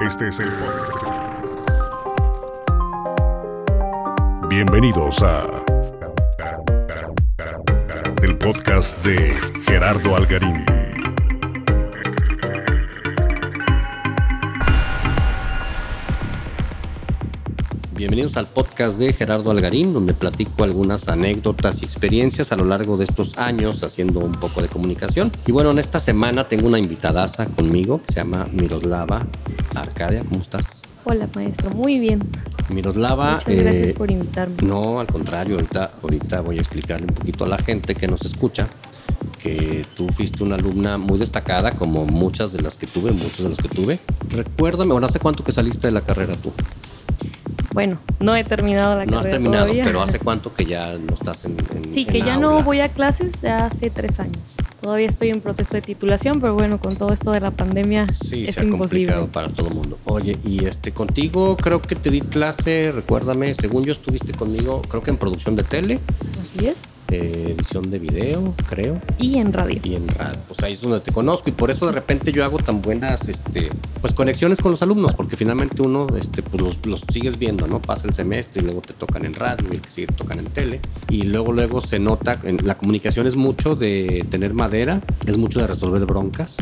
Este es el podcast. Bienvenidos a el podcast de Gerardo Algarín. Bienvenidos al podcast de Gerardo Algarín, donde platico algunas anécdotas y experiencias a lo largo de estos años haciendo un poco de comunicación. Y bueno, en esta semana tengo una invitadaza conmigo que se llama Miroslava Arcadia. ¿Cómo estás? Hola maestro, muy bien. Miroslava. Muchas gracias eh, por invitarme. No, al contrario, ahorita, ahorita voy a explicarle un poquito a la gente que nos escucha que tú fuiste una alumna muy destacada, como muchas de las que tuve, muchas de las que tuve. Recuérdame, bueno, ¿hace cuánto que saliste de la carrera tú? Bueno, no he terminado la No has carrera terminado, todavía. pero ¿hace cuánto que ya no estás en, en Sí, en que ya aula? no voy a clases de hace tres años. Todavía estoy en proceso de titulación, pero bueno, con todo esto de la pandemia Sí, es se ha imposible. complicado para todo el mundo. Oye, y este contigo creo que te di clase, recuérdame, según yo estuviste conmigo, creo que en producción de tele, Así es. Eh, edición de video, creo. Y en radio. y en radio. Pues ahí es donde te conozco y por eso de repente yo hago tan buenas este, pues conexiones con los alumnos, porque finalmente uno este, pues los, los sigues viendo, ¿no? Pasa el semestre y luego te tocan en radio y el que sigue tocan en tele. Y luego, luego se nota, en, la comunicación es mucho de tener madera, es mucho de resolver broncas.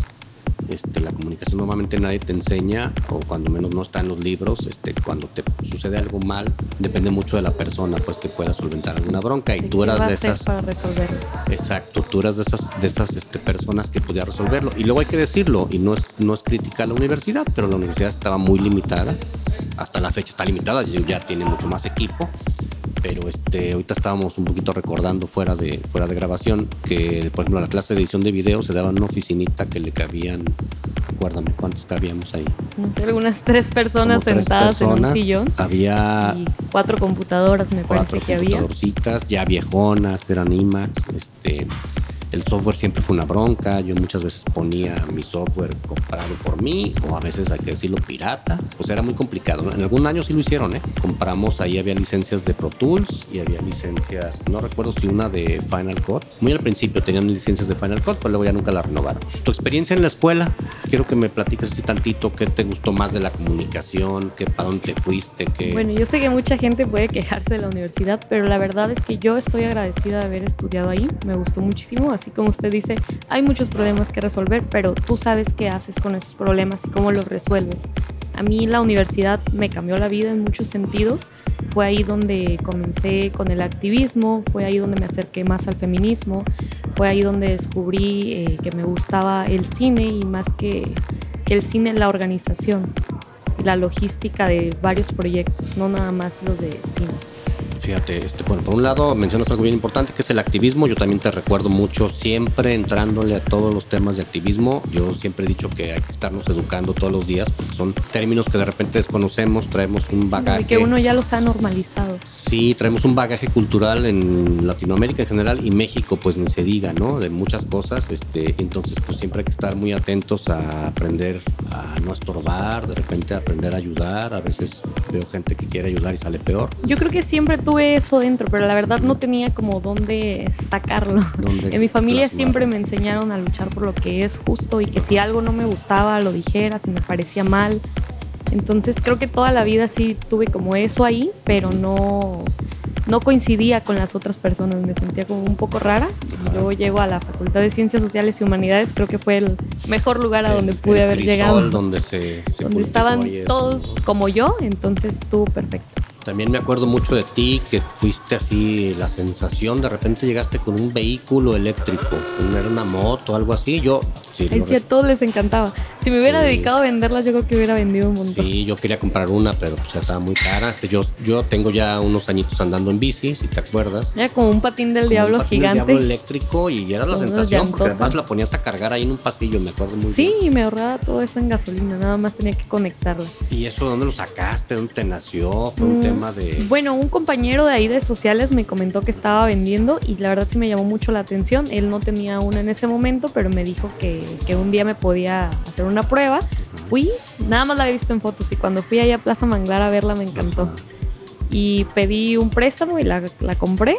Este, la comunicación normalmente nadie te enseña, o cuando menos no está en los libros, este, cuando te sucede algo mal, depende mucho de la persona, pues que pueda solventar alguna bronca. Y ¿De tú eras de esas. para resolverlo. Exacto, tú eras de esas, de esas este, personas que podía resolverlo. Y luego hay que decirlo, y no es, no es crítica a la universidad, pero la universidad estaba muy limitada. Hasta la fecha está limitada, ya tiene mucho más equipo. Pero este, ahorita estábamos un poquito recordando fuera de, fuera de grabación que, por ejemplo, la clase de edición de video se daba en una oficinita que le cabían, acuérdame cuántos cabíamos ahí. No sé, algunas tres personas tres sentadas en un sillón. Había Y cuatro computadoras, me parece que había. computadorcitas ya viejonas, eran IMAX, este el software siempre fue una bronca, yo muchas veces ponía mi software comprado por mí o a veces hay que decirlo pirata, pues era muy complicado. En algún año sí lo hicieron, ¿eh? Compramos, ahí había licencias de Pro Tools y había licencias, no recuerdo si una de Final Cut. Muy al principio tenían licencias de Final Cut, pero luego ya nunca la renovaron. Tu experiencia en la escuela, quiero que me platiques así tantito qué te gustó más de la comunicación, qué para dónde te fuiste, qué... Bueno, yo sé que mucha gente puede quejarse de la universidad, pero la verdad es que yo estoy agradecida de haber estudiado ahí. Me gustó muchísimo, así como usted dice, hay muchos problemas que resolver, pero tú sabes qué haces con esos problemas y cómo los resuelves. A mí la universidad me cambió la vida en muchos sentidos. Fue ahí donde comencé con el activismo, fue ahí donde me acerqué más al feminismo, fue ahí donde descubrí eh, que me gustaba el cine y más que, que el cine, la organización y la logística de varios proyectos, no nada más los de cine. Fíjate, este, bueno, por un lado mencionas algo bien importante que es el activismo. Yo también te recuerdo mucho siempre entrándole a todos los temas de activismo. Yo siempre he dicho que hay que estarnos educando todos los días porque son términos que de repente desconocemos, traemos un bagaje. Y que uno ya los ha normalizado. Sí, traemos un bagaje cultural en Latinoamérica en general y México, pues ni se diga, ¿no? De muchas cosas. Este, entonces, pues siempre hay que estar muy atentos a aprender a no estorbar, de repente a aprender a ayudar. A veces veo gente que quiere ayudar y sale peor. Yo creo que siempre tuve eso dentro, pero la verdad no tenía como dónde sacarlo. Dónde En mi familia plasmarlo. siempre me enseñaron a luchar por lo que es justo y que si algo no me gustaba lo dijera, si me parecía mal. Entonces creo que toda la vida sí tuve como eso ahí, pero no, no coincidía con las otras personas, me sentía como un poco rara. Y luego llego a la Facultad de Ciencias Sociales y Humanidades, creo que fue el mejor lugar a donde El- pude el haber llegado. Donde se, se donde estaban eso, todos ¿no? como yo, entonces estuvo perfecto. También me acuerdo mucho de ti, que fuiste así, la sensación, de repente llegaste con un vehículo eléctrico, era una moto, algo así. Yo, sí, sí a todos les encantaba. Si me hubiera Sí. dedicado a venderlas, yo creo que hubiera vendido un montón. Sí, yo quería comprar una, pero pues, estaba muy cara. Este, yo, yo tengo ya unos añitos andando en bici, si te acuerdas. Era como un patín del un diablo patín del gigante. diablo eléctrico y era la sensación, porque además la ponías a cargar ahí en un pasillo, me acuerdo muy Sí, bien. y me ahorraba todo eso en gasolina, nada más tenía que conectarla. ¿Y eso dónde lo sacaste? ¿Dónde te nació? Fue un Mm, tema de... Bueno, un compañero de ahí de sociales me comentó que estaba vendiendo y la verdad sí me llamó mucho la atención. Él no tenía una en ese momento, pero me dijo que, que un día me podía hacer una prueba. Fui, nada más la había visto en fotos y cuando fui allá a Plaza Manglar a verla me encantó. Y pedí un préstamo y la, la compré.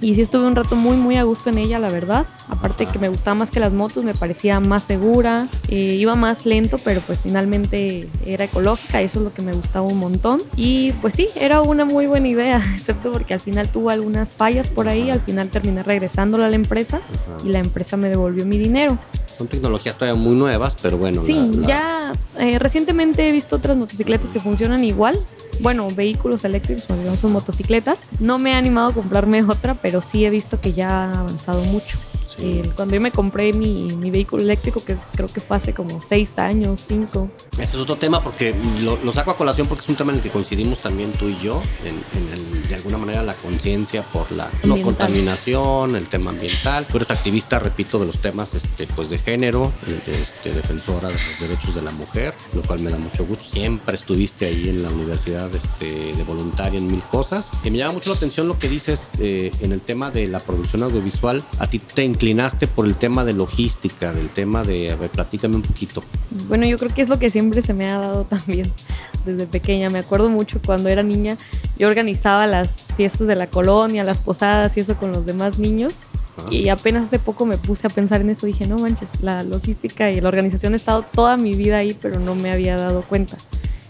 Y sí estuve un rato muy, muy a gusto en ella, la verdad. Aparte que me gustaba más que las motos, me parecía más segura, eh, iba más lento, pero pues finalmente era ecológica, eso es lo que me gustaba un montón. Y pues sí, era una muy buena idea, excepto porque al final tuvo algunas fallas por ahí, al final terminé regresándola a la empresa y la empresa me devolvió mi dinero. Son tecnologías todavía muy nuevas, pero bueno. Sí, ya eh, recientemente he visto otras motocicletas que funcionan igual, bueno, vehículos eléctricos, cuando son motocicletas. No me he animado a comprarme otra, pero sí he visto que ya ha avanzado mucho. Eh, cuando yo me compré mi, mi, vehículo eléctrico, que creo que fue hace como seis años, cinco. Ese es otro tema porque lo, lo, saco a colación porque es un tema en el que coincidimos también tú y yo, en, en el, de alguna manera la conciencia por la no contaminación, el tema ambiental. Tú eres activista, repito, de los temas este, pues de género, este, defensora de los derechos de la mujer, lo cual me da mucho gusto. Siempre estuviste ahí en la universidad este, de voluntaria en mil cosas. Y me llama mucho la atención lo que dices eh, en el tema de la producción audiovisual. A ti te inclinaste por el tema de logística, del tema de, a ver, platícame un poquito. Bueno, yo creo que es lo que siempre se me ha dado también desde pequeña. Me acuerdo mucho cuando era niña, yo organizaba las fiestas de la colonia, las posadas y eso con los demás niños. Ah. Y apenas hace poco me puse a pensar en eso. Dije, no manches, la logística y la organización he estado toda mi vida ahí, pero no me había dado cuenta.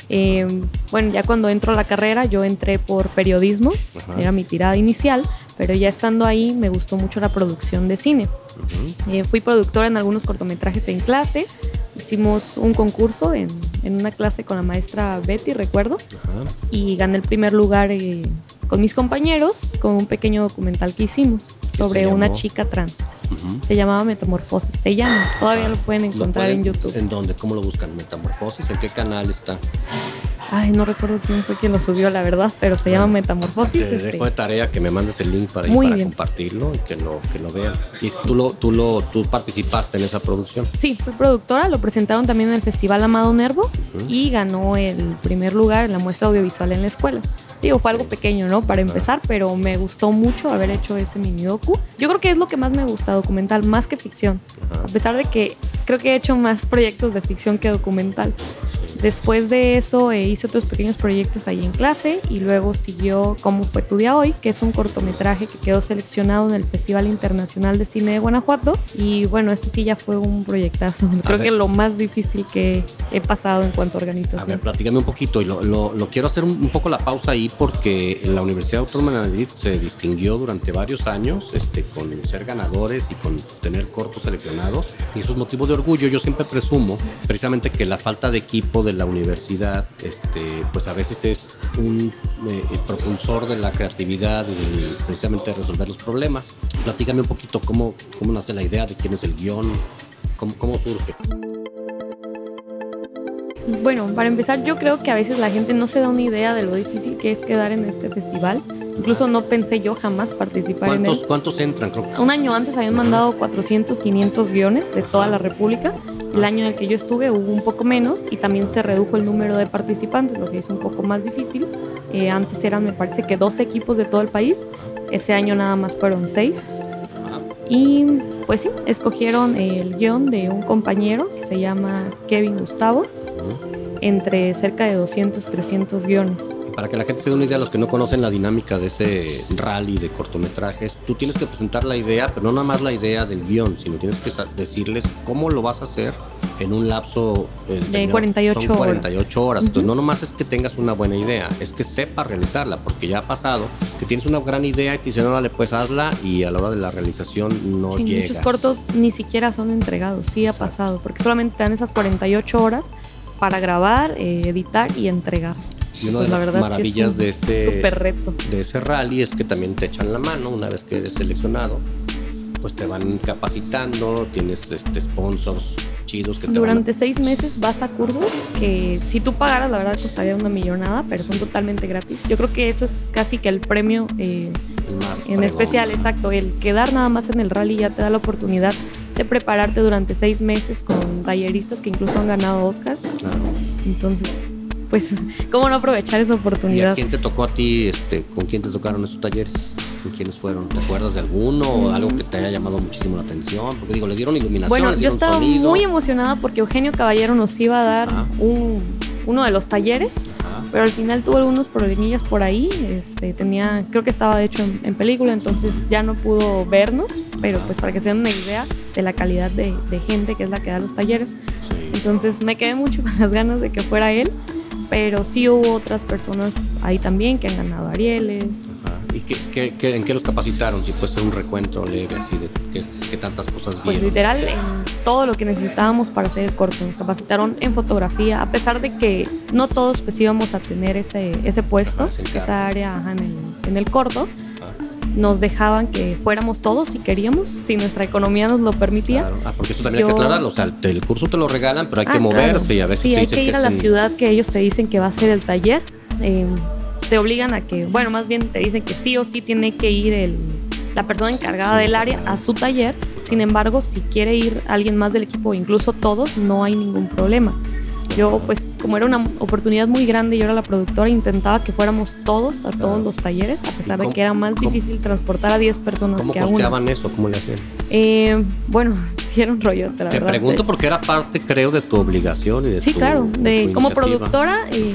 Eh, bueno, ya cuando entro a la carrera, yo entré por periodismo, Ajá. era mi tirada inicial, pero ya estando ahí me gustó mucho la producción de cine. Uh -huh. eh, fui productora en algunos cortometrajes en clase, hicimos un concurso en, en una clase con la maestra Betty, recuerdo, y gané el primer lugar eh, con mis compañeros con un pequeño documental que hicimos sobre una chica trans. Uh -huh. Se llamaba Metamorfosis. Se llama. Todavía ah, lo pueden encontrar ¿lo pueden, en YouTube. ¿En dónde? ¿Cómo lo buscan? Metamorfosis. ¿En qué canal está? Ay, no recuerdo quién fue quien lo subió, la verdad, pero se bueno, llama Metamorfosis. Te este. dejo de tarea que me mandes el link para, para compartirlo y que lo, que lo vean. Y tú, lo, tú, lo, tú participaste en esa producción. Sí, fui productora, lo presentaron también en el Festival Amado Nervo uh -huh. y ganó el primer lugar en la muestra audiovisual en la escuela. Digo, fue algo pequeño, ¿no? Para empezar, pero me gustó mucho haber hecho ese mini docu. Yo creo que es lo que más me gusta, documental, más que ficción. A pesar de que creo que he hecho más proyectos de ficción que documental. Después de eso eh, hice otros pequeños proyectos ahí en clase y luego siguió Cómo fue tu día hoy, que es un cortometraje que quedó seleccionado en el Festival Internacional de Cine de Guanajuato. Y bueno, ese sí ya fue un proyectazo. A Creo que lo más difícil que he pasado en cuanto a organización. A ver, platícame un poquito y lo, lo, lo quiero hacer un, un, poco la pausa ahí porque la Universidad Autónoma de Madrid se distinguió durante varios años este, con ser ganadores y con tener cortos seleccionados. Y eso es motivo de orgullo. Yo siempre presumo precisamente que la falta de equipo de la universidad, este, pues a veces es un eh, propulsor de la creatividad y precisamente resolver los problemas. Platícame un poquito cómo, cómo nace la idea, de quién es el guion, cómo, cómo surge. Bueno, para empezar, yo creo que a veces la gente no se da una idea de lo difícil que es quedar en este festival. Incluso no pensé yo jamás participar en él. ¿Cuántos entran? Creo? Un año antes habían mandado 400, 500 guiones de toda la República. El año en el que yo estuve hubo un poco menos y también se redujo el número de participantes, lo que es un poco más difícil. Eh, antes eran, me parece que 12 equipos de todo el país. Ese año nada más fueron 6. Y pues sí, escogieron el guion de un compañero que se llama Kevin Gustavo entre cerca de 200, 300 guiones. Para que la gente se dé una idea, los que no conocen la dinámica de ese rally de cortometrajes, tú tienes que presentar la idea, pero no nada más la idea del guion, sino tienes que decirles cómo lo vas a hacer en un lapso eh, de 48, son 48 horas. horas. Uh -huh. Entonces, no nomás es que tengas una buena idea, es que sepas realizarla, porque ya ha pasado que tienes una gran idea y te dicen, órale, pues hazla, y a la hora de la realización no sí, llegas. Muchos cortos ni siquiera son entregados, sí Exacto. ha pasado, porque solamente te dan esas 48 horas para grabar, eh, editar y entregar. Y una pues de las verdad, maravillas sí de, ese, super reto. de ese rally es que también te echan la mano una vez que eres seleccionado. Pues te van capacitando, tienes este, sponsors chidos que te Durante van a... seis meses vas a cursos que si tú pagaras, la verdad costaría una millonada, pero son totalmente gratis. Yo creo que eso es casi que el premio eh, el en especial, exacto. El quedar nada más en el rally ya te da la oportunidad de prepararte durante seis meses con talleristas que incluso han ganado Oscar. Claro. Entonces, pues, ¿cómo no aprovechar esa oportunidad? ¿Y a quién te tocó a ti? Este, ¿Con quién te tocaron esos talleres? ¿Con quiénes fueron? ¿Te acuerdas de alguno o algo que te haya llamado muchísimo la atención? Porque digo, les dieron iluminación, bueno, les dieron yo estaba sonido. muy emocionada porque Eugenio Caballero nos iba a dar un, uno de los talleres, pero al final tuvo algunos problemillas por ahí. Este, tenía, creo que estaba hecho en, película, entonces ya no pudo vernos, pero pues para que se den una idea de la calidad de, gente que es la que da los talleres. Entonces me quedé mucho con las ganas de que fuera él, pero sí hubo otras personas ahí también que han ganado Arieles, ¿Y qué, qué, en qué los capacitaron? Si puede ser un recuento leve, así de qué, tantas cosas pues, vieron. Pues literal, en todo lo que necesitábamos para hacer el corto. Nos capacitaron en fotografía, a pesar de que no todos pues íbamos a tener ese, ese puesto, esa área en, el, en el corto nos dejaban que fuéramos todos si queríamos, si nuestra economía nos lo permitía. Claro. Ah, porque eso también hay que aclararlo. O sea, el, curso te lo regalan, pero hay que ah, moverse y a veces sí, hay que ir a la ciudad que ellos te dicen que va a ser el taller. Eh, te obligan a que, bueno, más bien te dicen que sí o sí tiene que ir el, la persona encargada del área a su taller. Sin embargo, si quiere ir alguien más del equipo, incluso todos, no hay ningún problema. Yo, pues, como era una oportunidad muy grande, yo era la productora, intentaba que fuéramos todos a todos los talleres, a pesar de que era más difícil transportar a 10 personas ¿Cómo que a costeaban eso? ¿Cómo le hacían? Eh, bueno, hicieron rollo, la Te pregunto porque era parte, creo, de tu obligación y de Sí, claro. De, como productora, eh,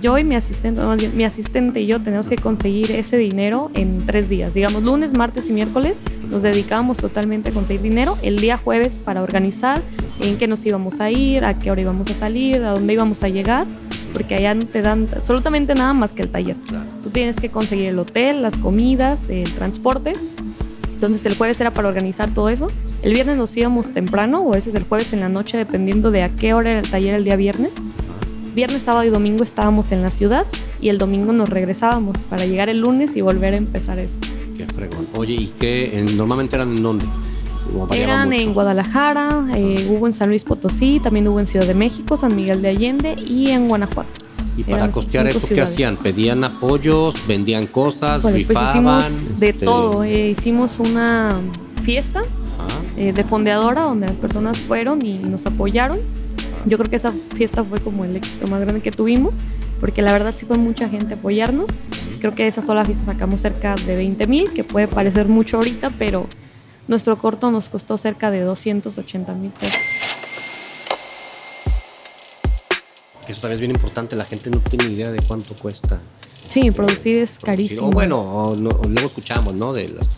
yo y mi asistente, mi asistente y yo tenemos que conseguir ese dinero en tres días. Digamos, lunes, martes y miércoles nos dedicábamos totalmente a conseguir dinero. El día jueves para organizar en qué nos íbamos a ir, a qué hora íbamos a salir, a dónde íbamos a llegar, porque allá no te dan absolutamente nada más que el taller. Tú tienes que conseguir el hotel, las comidas, el transporte. Entonces el jueves era para organizar todo eso. El viernes nos íbamos temprano o ese es el jueves en la noche dependiendo de a qué hora era el taller el día viernes viernes, sábado y domingo estábamos en la ciudad y el domingo nos regresábamos para llegar el lunes y volver a empezar eso. Qué fregón. Oye, ¿y qué? ¿Normalmente eran en dónde? Eran en Guadalajara, eh, hubo en San Luis Potosí, también hubo en Ciudad de México, San Miguel de Allende y en Guanajuato. ¿Y para costear eso qué hacían? ¿Pedían apoyos? ¿Vendían cosas? Pues ¿Rifaban? de este, todo. Eh, hicimos una fiesta eh, de fondeadora donde las personas fueron y nos apoyaron yo creo que esa fiesta fue como el éxito más grande que tuvimos, porque la verdad sí fue mucha gente apoyarnos. Creo que de esa sola fiesta sacamos cerca de 20 mil, que puede parecer mucho ahorita, pero nuestro corto nos costó cerca de 280 mil pesos. Eso también es bien importante, la gente no tiene idea de cuánto cuesta. Sí, producir es carísimo. O bueno, luego escuchamos, ¿no? De las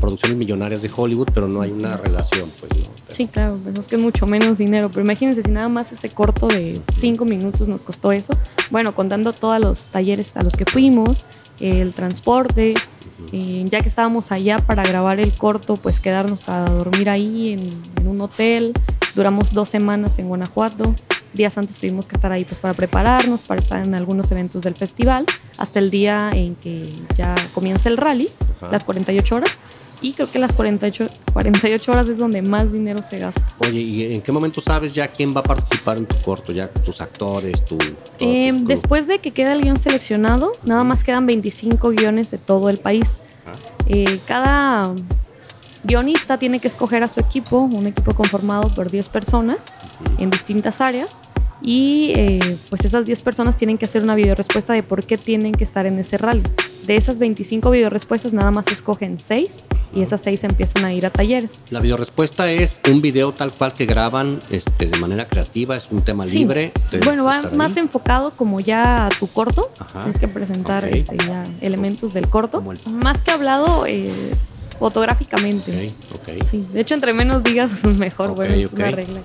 producciones millonarias de Hollywood, pero no hay una relación, pues no. Sí, claro, pues es que es mucho menos dinero, pero imagínense si nada más ese corto de cinco minutos nos costó eso. Bueno, contando todos los talleres a los que fuimos, el transporte, eh, ya que estábamos allá para grabar el corto, pues quedarnos a dormir ahí en, en un hotel. Duramos dos semanas en Guanajuato días antes tuvimos que estar ahí pues para prepararnos, para estar en algunos eventos del festival, hasta el día en que ya comienza el rally, las 48 horas. Y creo que las 48, 48 horas es donde más dinero se gasta. Oye, ¿y en qué momento sabes ya quién va a participar en tu corto? Ya tus actores, tu... Eh, después de que queda el guion seleccionado, nada más quedan 25 guiones de todo el país. Eh, cada guionista tiene que escoger a su equipo, un equipo conformado por 10 personas en distintas áreas y eh, pues esas 10 personas tienen que hacer una videorespuesta de por qué tienen que estar en ese rally. De esas 25 videorespuestas nada más escogen 6 y esas 6 empiezan a ir a talleres. La videorespuesta es un video tal cual que graban este, de manera creativa, es un tema libre. Bueno, va más enfocado como ya a tu corto, tienes que presentar este, ya elementos del corto. Más que hablado... Eh, fotográficamente. Sí, de hecho, entre menos digas, mejor. bueno, es una regla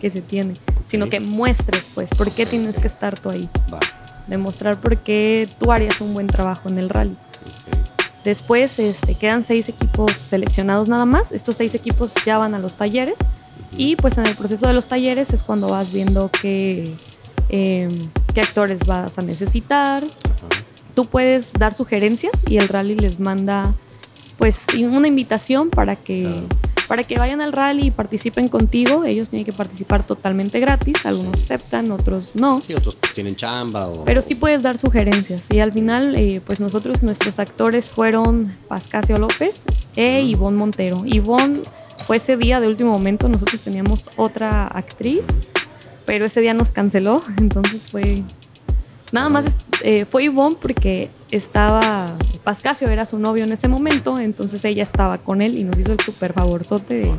que, se tiene. Sino que muestres, pues, por qué tienes que estar tú ahí. Demostrar por qué tú harías un buen trabajo en el rally. Después este, quedan seis equipos seleccionados nada más. Estos seis equipos ya van a los talleres. Y pues en el proceso de los talleres es cuando vas viendo qué, em, qué actores vas a necesitar. Tú puedes dar sugerencias y el rally les manda pues una invitación para que, para que vayan al rally y participen contigo. Ellos tienen que participar totalmente gratis. Algunos aceptan, otros no. Sí, otros tienen chamba. Pero sí puedes dar sugerencias. Y al final, eh, pues nosotros, nuestros actores fueron Pascasio López e Ivonne Montero. Ivonne fue ese día de último momento. Nosotros teníamos otra actriz, pero ese día nos canceló. Entonces fue Nada más eh, fue Ivonne porque estaba, Pascasio era su novio en ese momento, entonces ella estaba con él y nos hizo el súper favorzote de...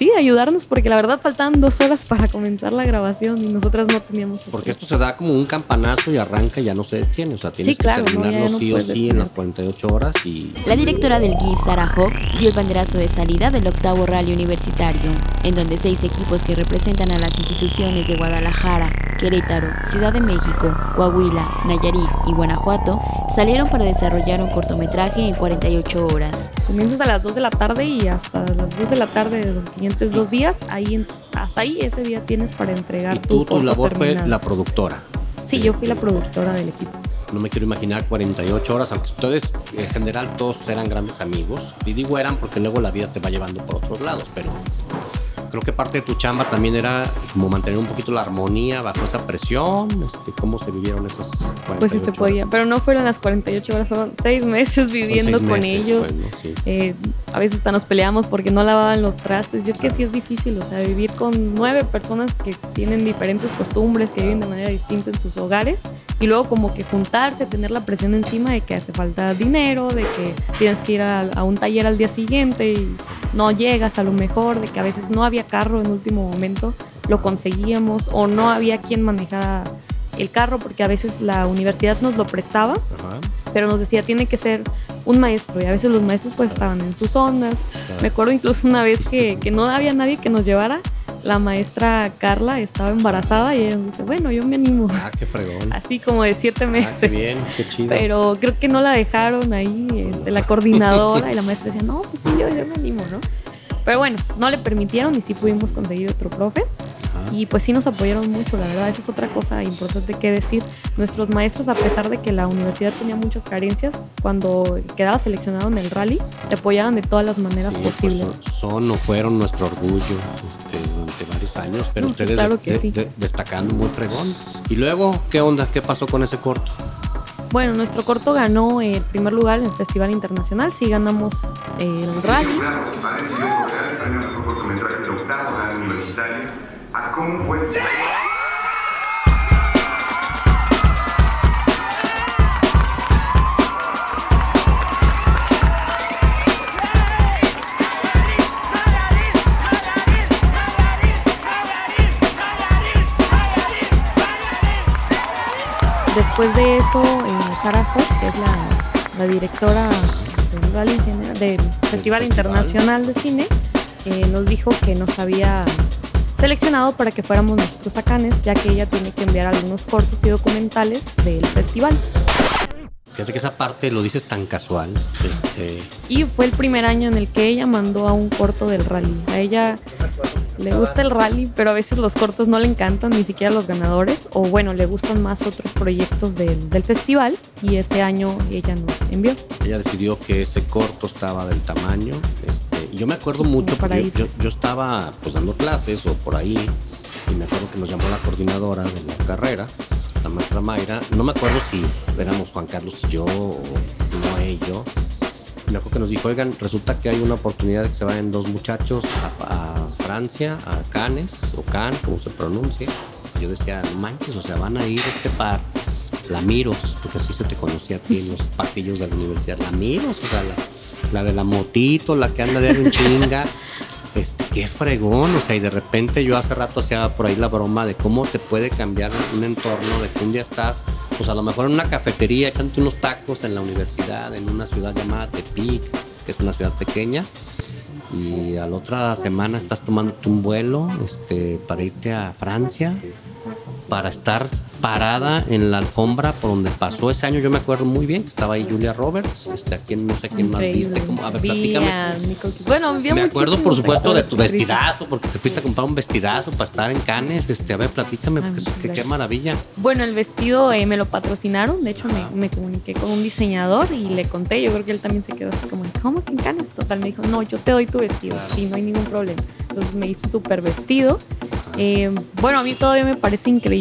sí, ayudarnos, porque la verdad faltaban dos horas para comenzar la grabación y nosotras no teníamos. Porque esto se da como un campanazo y arranca y ya no se detiene. O sea, tienes Sí, claro, que terminarlo no sí o sí en las detenerte. 48 horas y. La directora del GIF, Sara Hawk, dio el banderazo de salida del octavo rally universitario, en donde seis equipos que representan a las instituciones de Guadalajara, Querétaro, Ciudad de México, Coahuila, Nayarit y Guanajuato salieron para desarrollar un cortometraje en 48 horas. Comienzas a las 2 de la tarde y hasta las 10 de la tarde de los siguientes dos días, ahí hasta ahí ese día tienes para entregar Y tú, tu labor fue la productora. Sí, yo fui la productora del equipo. No me quiero imaginar 48 horas, aunque ustedes en general todos eran grandes amigos. Y digo eran porque luego la vida te va llevando por otros lados, pero creo que parte de tu chamba también era como mantener un poquito la armonía bajo esa presión. Este, ¿Cómo se vivieron esas 48 Pues sí se podía, horas? pero no fueron las 48 horas, fueron seis meses viviendo seis con meses, ellos. pues, ¿no? Sí. Eh, a veces hasta nos peleamos porque no lavaban los trastes. Y es que sí es difícil, o sea, vivir con nueve personas que tienen diferentes costumbres, que viven de manera distinta en sus hogares. Y luego como que juntarse, tener la presión encima de que hace falta dinero, de que tienes que ir a, a un taller al día siguiente y no llegas a lo mejor, de que a veces no había carro en último momento, lo conseguíamos o no había quien manejara el carro porque a veces la universidad nos lo prestaba Ajá. pero nos decía tiene que ser un maestro y a veces los maestros pues estaban en sus. Claro. Me acuerdo incluso una vez que, que no había nadie que nos llevara, la maestra Carla estaba embarazada y ella dice, bueno, yo me animo. Ah, qué fregón. Así como de siete Ah, qué meses. bien, qué chido. pero creo que no la dejaron ahí, este, la coordinadora y la maestra decía, no, pues sí, yo, yo me animo, ¿no? Pero bueno, no le permitieron y sí pudimos conseguir otro profe. Y pues sí nos apoyaron mucho, la verdad, esa es otra cosa importante que decir. Nuestros maestros, a pesar de que la universidad tenía muchas carencias, cuando quedaba seleccionado en el rally, te apoyaban de todas las maneras Sí, pues, posibles. son, son o fueron nuestro orgullo este, durante varios años, pero No, ustedes claro des- que de- sí. de- destacando muy fregón. Y luego, ¿qué onda? ¿Qué pasó con ese corto? Bueno, nuestro corto ganó el primer lugar en el Festival Internacional, sí ganamos eh, el rally. Cómo fue. Después de eso, eh, Sara Hoff, que es la, la directora del, festival. Internacional de Cine, eh, nos dijo que nos había seleccionado para que fuéramos nosotros a Cannes, ya que ella tiene que enviar algunos cortos y documentales del festival. Fíjate que esa parte lo dices tan casual. Este, Y fue el primer año en el que ella mandó a un corto del rally. A ella le gusta el rally, pero a veces los cortos no le encantan, ni siquiera los ganadores. O bueno, le gustan más otros proyectos del, del festival. Y ese año ella nos envió. ella decidió que ese corto estaba del tamaño. Este, yo me acuerdo mucho porque yo, yo- yo estaba pues dando clases o por ahí y me acuerdo que nos llamó la coordinadora de la carrera, la maestra Mayra. No me acuerdo si éramos Juan Carlos y yo o Noé y yo. Me acuerdo que nos dijo, oigan, resulta que hay una oportunidad de que se vayan dos muchachos a, a Francia, a Cannes, o Cannes, como se pronuncie. Yo decía, no manches, o sea, van a ir este par, Lamiros, porque así se te conocía a ti en los pasillos de la universidad, Lamiros, o sea, la, la de la motito, la que anda de un chinga. Este, qué fregón, o sea, y de repente yo hace rato hacía por ahí la broma de cómo te puede cambiar un entorno, de que un día estás, pues a lo mejor en una cafetería echándote unos tacos en la universidad, en una ciudad llamada Tepic, que es una ciudad pequeña, y a la otra semana estás tomándote un vuelo este, para irte a Francia, para estar parada en la alfombra por donde pasó ese año. Yo me acuerdo muy bien que estaba ahí Julia Roberts, este, a quien no sé quién más viste, como, a ver, platícame. Bueno, vi Me acuerdo, por supuesto, de tu vestidazo, porque te fuiste a comprar un vestidazo para estar en Cannes. Este, a ver, platícame, Ah, porque qué, maravilla. Bueno, el vestido eh, me lo patrocinaron. De hecho, me, me comuniqué con un diseñador y le conté. Yo creo que él también se quedó así como, ¿cómo que en Cannes? Total, me dijo, no, yo te doy tu vestido. Sí, no hay ningún problema. Entonces me hizo súper vestido. Eh, bueno, a mí todavía me parece increíble.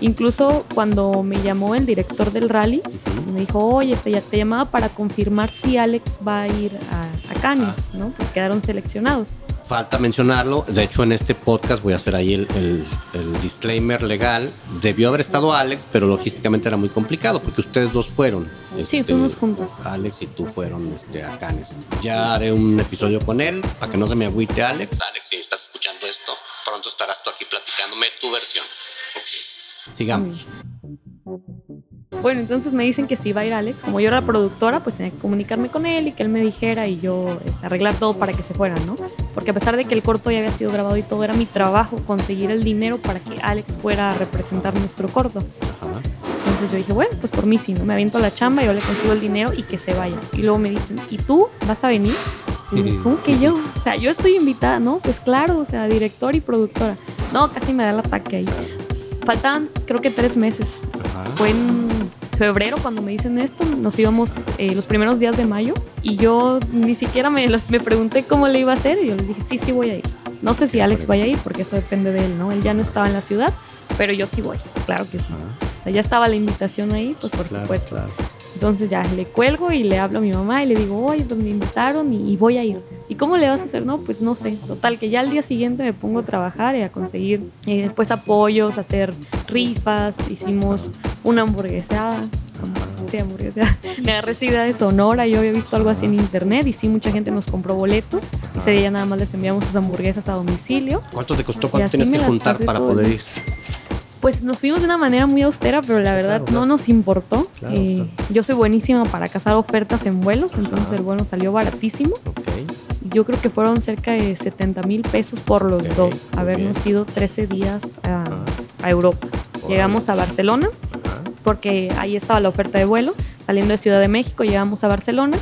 Incluso cuando me llamó el director del rally, me dijo, oye, este, ya te llamaba para confirmar si Alex va a ir a, a Cannes, ¿no? Porque quedaron seleccionados. Falta mencionarlo, de hecho en este podcast voy a hacer ahí el, el- el disclaimer legal. Debió haber estado Alex, pero logísticamente era muy complicado porque ustedes dos fueron. Sí, este, fuimos juntos. Alex y tú fueron este, a Cannes. Ya haré un episodio con él para que no se me agüite Alex. Alex, si estarás tú aquí platicándome tu versión. Sigamos. Bueno, entonces me dicen que si va a ir Alex. Como yo era la productora, pues tenía que comunicarme con él y que él me dijera y yo este, arreglar todo para que se fueran, ¿no? Porque a pesar de que el corto ya había sido grabado y todo, era mi trabajo conseguir el dinero para que Alex fuera a representar nuestro corto. Ajá. Entonces yo dije, bueno, pues por mí sí, ¿no? Me aviento la chamba, yo le consigo el dinero y que se vaya. Y luego me dicen, ¿y tú vas a venir? Y ¿cómo que yo? O sea, yo estoy invitada, ¿no? Pues claro, o sea, director y productora. No, casi me da el ataque ahí. Faltaban, creo que tres meses. Ajá. Fue en febrero cuando me dicen esto. Nos íbamos eh, los primeros días de mayo y yo ni siquiera me, me pregunté cómo le iba a hacer. Y yo les dije, sí, sí voy a ir. No sé si Alex vaya a ir porque eso depende de él, ¿no? Él ya no estaba en la ciudad, pero yo sí voy. Claro que sí. O sea, ya estaba la invitación ahí, pues por Claro, supuesto. claro. Entonces ya le cuelgo y le hablo a mi mamá y le digo, oye, pues me invitaron y, y voy a ir. ¿Y cómo le vas a hacer? No, pues no sé. Total, que ya al día siguiente me pongo a trabajar y a conseguir eh, pues apoyos, hacer rifas. Hicimos una hamburguesada. Sí, hamburguesada. Me agarré esa idea de Sonora. Yo había visto algo así en internet y sí, mucha gente nos compró boletos. Y ese día nada más les enviamos sus hamburguesas a domicilio. ¿Cuánto te costó? ¿Cuánto tienes que juntar para poder ir? Pues nos fuimos de una manera muy austera, pero la verdad Claro, claro. no nos importó. Claro, Eh. Yo soy buenísima para cazar ofertas en vuelos, entonces el vuelo salió baratísimo. Ok. Yo creo que fueron cerca de 70 mil pesos por los dos, habernos ido 13 días a, Europa. Llegamos a Barcelona, porque ahí estaba la oferta de vuelo. Saliendo de Ciudad de México, llegamos a Barcelona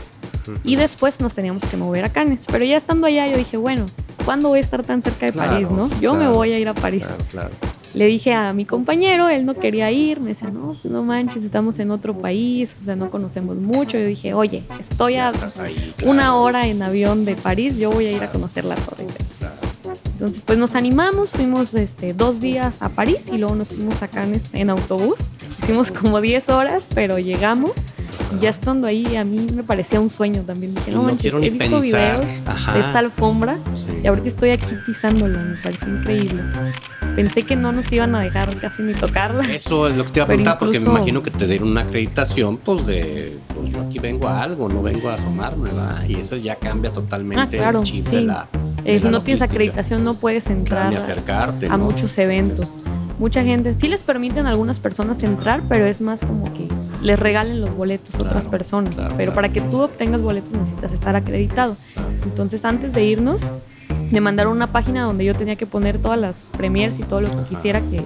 y después nos teníamos que mover a Cannes. Pero ya estando allá, yo dije, bueno, ¿cuándo voy a estar tan cerca de Claro, París, no? Yo me voy a ir a París. Claro, claro. Le dije a mi compañero, él no quería ir, me decía, no, pues no manches, estamos en otro país, o sea, no conocemos mucho. Yo dije, oye, estoy a estás ahí, claro. una hora en avión de París, yo voy a ir a conocer la torre. Entonces, pues nos animamos, fuimos este, dos días a París y luego nos fuimos a Cannes en autobús. Hicimos como 10 horas, pero llegamos. Ya estando ahí, a mí me parecía un sueño también. Dije, no, no manches, quiero he visto pensar. videos Ajá. de esta alfombra Sí. y ahorita estoy aquí pisándola, me pareció increíble. Pensé que no nos iban a dejar casi ni tocarla. Eso es lo que te iba a preguntar, porque me imagino que te dieron una acreditación, pues de, pues yo aquí vengo a algo, no vengo a asomarme, ¿verdad? Y eso ya cambia totalmente Ah, claro, el chip sí. de la. Eh, de si la no tienes acreditación no puedes entrar acercarte. a ¿no? muchos eventos. Mucha gente, sí les permiten a algunas personas entrar, pero es más como que les regalen los boletos a otras personas. pero para que tú obtengas boletos necesitas estar acreditado. Entonces antes de irnos, me mandaron una página donde yo tenía que poner todas las premiers y todo lo que quisiera que,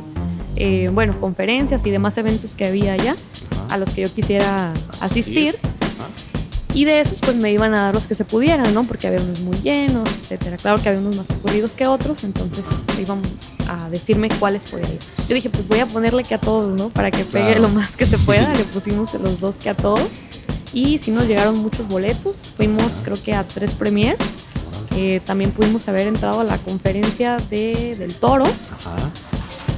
eh, bueno, conferencias y demás eventos que había allá, a los que yo quisiera asistir. Y de esos pues me iban a dar los que se pudieran, ¿no? Porque había unos muy llenos, etcétera. Claro que había unos más ocurridos que otros, entonces iban a decirme cuáles podía ir. Yo dije, pues voy a ponerle que a todos, ¿no? Para que pegue Claro. lo más que se pueda. Le pusimos los dos que a todos. Y sí nos llegaron muchos boletos. Fuimos creo que a tres premiers. Eh, también pudimos haber entrado a la conferencia de, del toro, Ajá.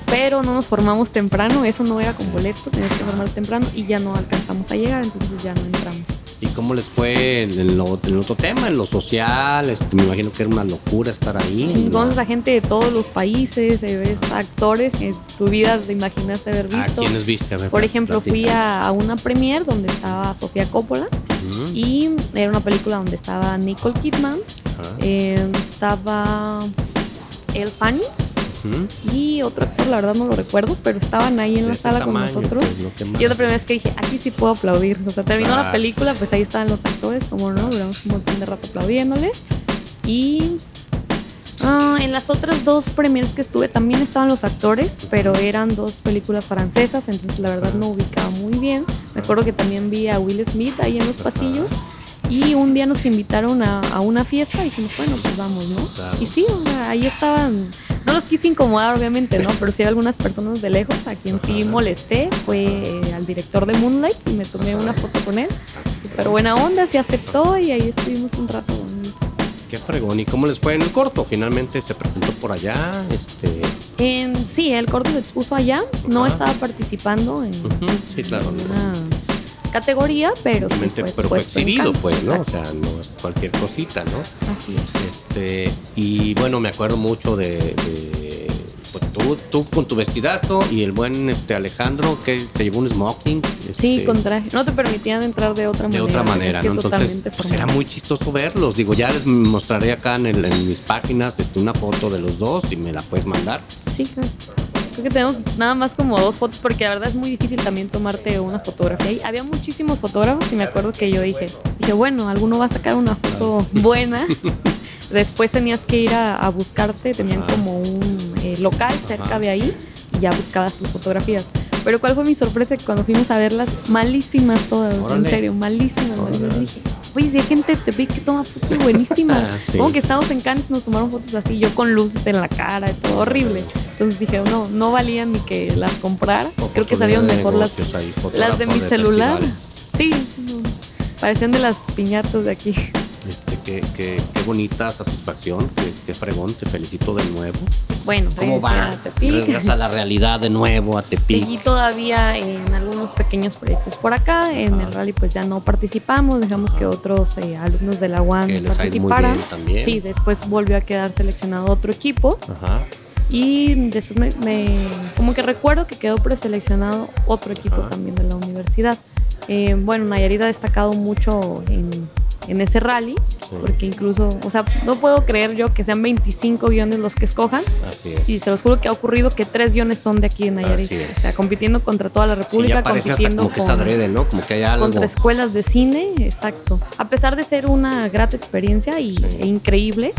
pero no nos formamos temprano. Eso no era con boleto, tenías que formar temprano y ya no alcanzamos a llegar, entonces ya no entramos. ¿Y cómo les fue en, en lo- en el otro tema, en lo social? Este, me imagino que era una locura estar ahí. Sí, ¿no? conoces a gente de todos los países, eh, ves actores que tu vida te imaginaste haber ¿A visto. quiénes viste? A ver, Por ejemplo, fui a, a una premiere donde estaba Sofía Coppola y era una película donde estaba Nicole Kidman, eh, estaba El Fanny Y otro actor, la verdad no lo recuerdo, pero estaban ahí en De la sala con nosotros. pues, Y es la primera vez que dije, aquí sí puedo aplaudir. O sea, terminó la Claro. película, pues ahí estaban los actores, como no, duramos un montón de rato aplaudiéndoles. Y ah, en las otras dos premieres que estuve también estaban los actores, pero eran dos películas francesas, entonces la verdad no ubicaba muy bien. Me acuerdo que también vi a Will Smith ahí en los pasillos. Y un día nos invitaron a, a una fiesta y dijimos, bueno, pues vamos, ¿no? Y sí, o sea, ahí estaban, no los quise incomodar, obviamente, ¿no? Pero sí algunas personas de lejos, a quien sí molesté, fue al director de Moonlight y me tomé una foto con él. Súper buena onda, se aceptó y ahí estuvimos un rato. Qué fregón. ¿Y cómo les fue en el corto? Finalmente se presentó por allá. Este. En, sí, el corto se expuso allá, no Ajá. estaba participando en, Sí, claro. en una categoría, pero sí fue exhibido, pues, ¿no? O sea, no es cualquier cosita, ¿no? Así es. Este, y bueno, me acuerdo mucho de, de, pues tú, tú con tu vestidazo y el buen este Alejandro que se llevó un smoking. Sí, este, con traje. No te permitían entrar de otra de manera. otra manera, ¿no? Entonces, pues era muy chistoso verlos. Digo, ya les mostraré acá en, el- en mis páginas este, una foto de los dos y me la puedes mandar. Sí, claro. Creo que tenemos nada más como dos fotos porque la verdad es muy difícil también tomarte una fotografía. Y había muchísimos fotógrafos y me acuerdo que yo dije, dije, bueno, alguno va a sacar una foto buena. Después tenías que ir a, a buscarte, tenían Ajá. como un eh, local cerca Ajá. de ahí y ya buscabas tus fotografías. Pero cuál fue mi sorpresa que cuando fuimos a verlas, malísimas todas, en serio, malísimas. malísimas. Órale. Dije, oye, si hay gente de Tepic que toma fotos buenísimas. Sí. Como que estábamos en Cannes, nos tomaron fotos así, yo con luces en la cara, todo horrible. Entonces dije, no, no valían ni que las comprara. Creo que salieron mejor las, ahí, las de mi celular. festival. Sí, no, parecían de las piñatas de aquí. Qué, qué, qué bonita satisfacción, qué, qué fregón, te felicito de nuevo. Bueno, ¿Cómo regresé va? a Tepic. Regresas a la realidad de nuevo, a Tepic. Seguí todavía en algunos pequeños proyectos por acá. En el rally pues ya no participamos, dejamos que otros eh, alumnos de la Que les muy participaran. bien también. Sí, después volvió a quedar seleccionado otro equipo. Ajá. Y después me, me- como que recuerdo que quedó preseleccionado otro equipo también de la universidad. Eh, bueno, Nayarit ha destacado mucho en, en ese rally, porque incluso, o sea, no puedo creer yo que sean 25 guiones los que escojan. Así es. Y se los juro que ha ocurrido que tres guiones son de aquí de Nayarit. Así es. O sea, compitiendo contra toda la Sí, República, hasta compitiendo como que es con- adrede, ¿no? Como que hay algo. contra escuelas de cine, exacto. A pesar de ser una grata experiencia y, Sí. e increíble,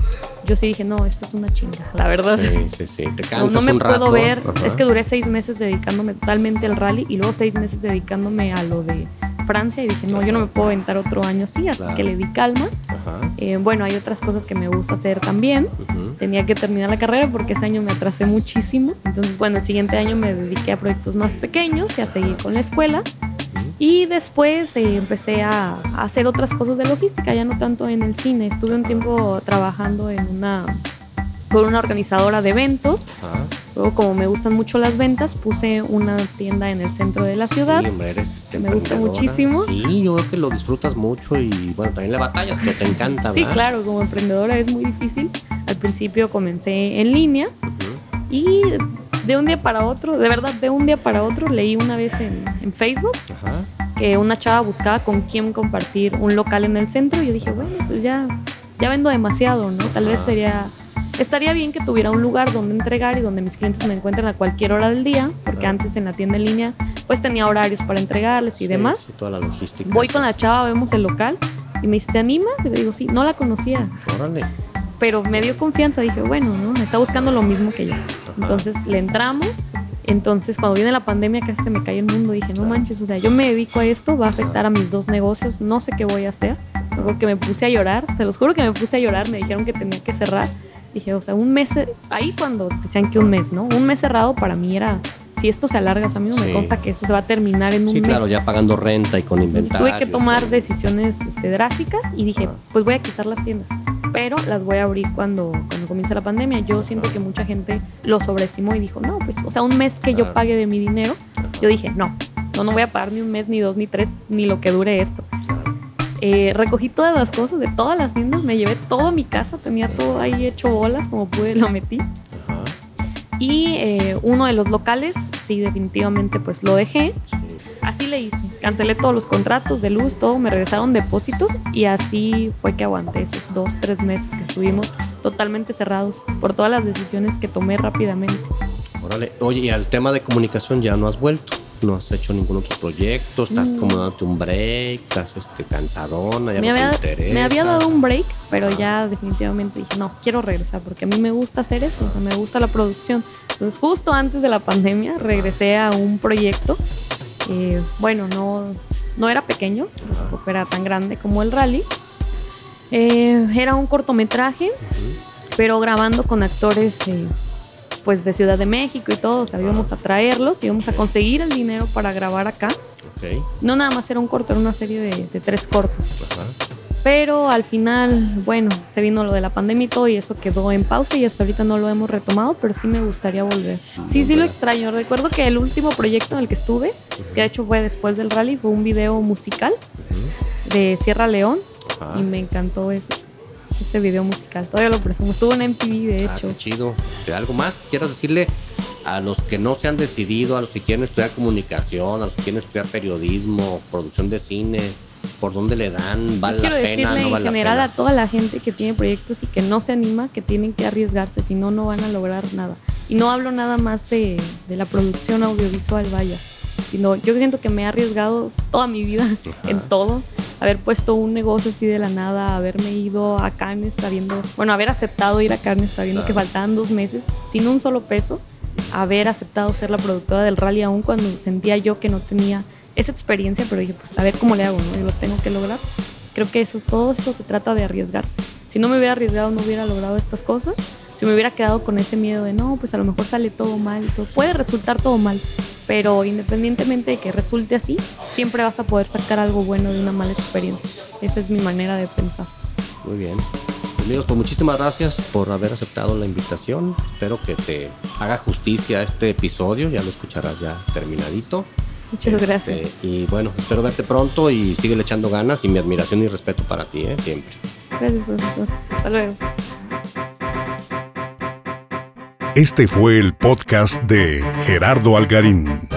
yo sí dije, no, esto es una chinga, la verdad. Sí, sí, sí. Te No, cansas no me un puedo rato. ver. Ajá. Es que duré seis meses dedicándome totalmente al rally y luego seis meses dedicándome a lo de Francia y dije, no, yo no me puedo aventar otro año así, así Claro. que le di calma. Eh, bueno, hay otras cosas que me gusta hacer también. Ujú. Tenía que terminar la carrera porque ese año me atrasé muchísimo. Entonces, bueno, el siguiente año me dediqué a proyectos más pequeños y a seguir con la escuela. Y después eh, empecé a, a hacer otras cosas de logística, ya no tanto en el cine. Estuve un tiempo trabajando en una, con una organizadora de eventos. Luego, como me gustan mucho las ventas, puse una tienda en el centro de la ciudad. Sí, hombre, eres este, Me gusta muchísimo. Sí, yo creo que lo disfrutas mucho y bueno, también le batallas, pero te encanta, Sí, ¿verdad? claro, como emprendedora es muy difícil. Al principio comencé en línea y de un día para otro, de verdad, de un día para otro, leí una vez en, en Facebook Ajá. que una chava buscaba con quién compartir un local en el centro y yo dije, bueno, pues ya, ya vendo demasiado, ¿no? Tal vez sería, estaría bien que tuviera un lugar donde entregar y donde mis clientes me encuentren a cualquier hora del día, porque Claro. antes en la tienda en línea pues tenía horarios para entregarles y Sí, demás. sí, toda la logística. Voy con la chava, vemos el local y me dice, ¿te animas? Y le digo, sí, no la conocía, Órale. pero me dio confianza. Dije, bueno, ¿no? Está buscando lo mismo que yo. Entonces le entramos. Entonces, cuando viene la pandemia, casi se me cae el mundo. Dije, no manches, o sea, yo me dedico a esto, va a afectar a mis dos negocios, no sé qué voy a hacer. Luego que me puse a llorar, te los juro que me puse a llorar, me dijeron que tenía que cerrar. Dije, o sea, un mes, ahí cuando decían que un mes, ¿no? Un mes cerrado para mí era, si esto se alarga, o sea, a mí no me Sí. consta que eso se va a terminar en un Sí, mes. claro, ya pagando renta y con Entonces inventario. tuve que tomar decisiones este, drásticas y dije, pues voy a quitar las tiendas, pero las voy a abrir cuando, cuando comience la pandemia. Yo siento que mucha gente lo sobreestimó y dijo, no, pues, o sea, un mes que yo pague de mi dinero, Ajá. yo dije, no, no, no voy a pagar ni un mes, ni dos, ni tres, ni lo que dure esto. Claro. Eh, recogí todas las cosas de todas las tiendas, me llevé toda mi casa, tenía todo ahí hecho bolas, como pude lo metí. Ajá. Y eh, uno de los locales, sí, definitivamente, pues lo dejé. Sí. Así le hice. Cancelé todos los contratos de luz, todo, me regresaron depósitos y así fue que aguanté esos dos, tres meses que estuvimos totalmente cerrados por todas las decisiones que tomé rápidamente. Órale. Oye, y al tema de comunicación ya no has vuelto. No has hecho ningún otro proyecto, estás Mm. como dándote un break, estás este, cansadona, ya Me no había, te interesa. me había dado un break, pero ya definitivamente dije, no, quiero regresar porque a mí me gusta hacer eso, o sea, me gusta la producción. Entonces, justo antes de la pandemia, regresé a un proyecto. eh, bueno, no, no era pequeño, tampoco era tan grande como el rally. Eh, era un cortometraje, pero grabando con actores eh, pues de Ciudad de México y todo, o sea, íbamos a traerlos, íbamos a conseguir el dinero para grabar acá. Ok. No nada más era un corto, era una serie de, de tres cortos. Ajá. Pero al final, bueno, se vino lo de la pandemia y todo y eso quedó en pausa y hasta ahorita no lo hemos retomado, pero sí me gustaría volver. Sí, sí lo extraño. Recuerdo que el último proyecto en el que estuve, que de hecho fue después del rally, fue un video musical de Sierra León y me encantó ese, ese video musical. Todavía lo presumo. Estuvo en MTV, de Ah, hecho. qué chido. ¿Te- ¿Algo más que quieras decirle a los que no se han decidido, a los que quieren estudiar comunicación, a los que quieren estudiar periodismo, producción de cine, por dónde le dan, vale la pena, decirle no vale en general la a pena. toda la gente que tiene proyectos y que no se anima, que tienen que arriesgarse, si no, no van a lograr nada. Y no hablo nada más de, de la producción audiovisual, vaya, sino yo siento que me he arriesgado toda mi vida en todo. Haber puesto un negocio así de la nada, haberme ido a Cannes sabiendo, bueno, haber aceptado ir a Cannes sabiendo que faltaban dos meses, sin un solo peso, haber aceptado ser la productora del rally aún cuando sentía yo que no tenía esa experiencia, pero dije, pues a ver cómo le hago, ¿no? Yo lo tengo que lograr. Creo que eso, todo eso se trata de arriesgarse. Si no me hubiera arriesgado, no hubiera logrado estas cosas. Si me hubiera quedado con ese miedo de, no, pues a lo mejor sale todo mal y todo. Puede resultar todo mal, pero independientemente de que resulte así, siempre vas a poder sacar algo bueno de una mala experiencia. Esa es mi manera de pensar. Muy bien. Amigos, pues muchísimas gracias por haber aceptado la invitación. Espero que te haga justicia este episodio. Ya lo escucharás ya terminadito. Muchas Este, gracias. Y bueno, espero verte pronto y sigue echando ganas y mi admiración y respeto para ti, ¿eh? siempre. Gracias, profesor. Hasta luego. Este fue el podcast de Gerardo Algarín.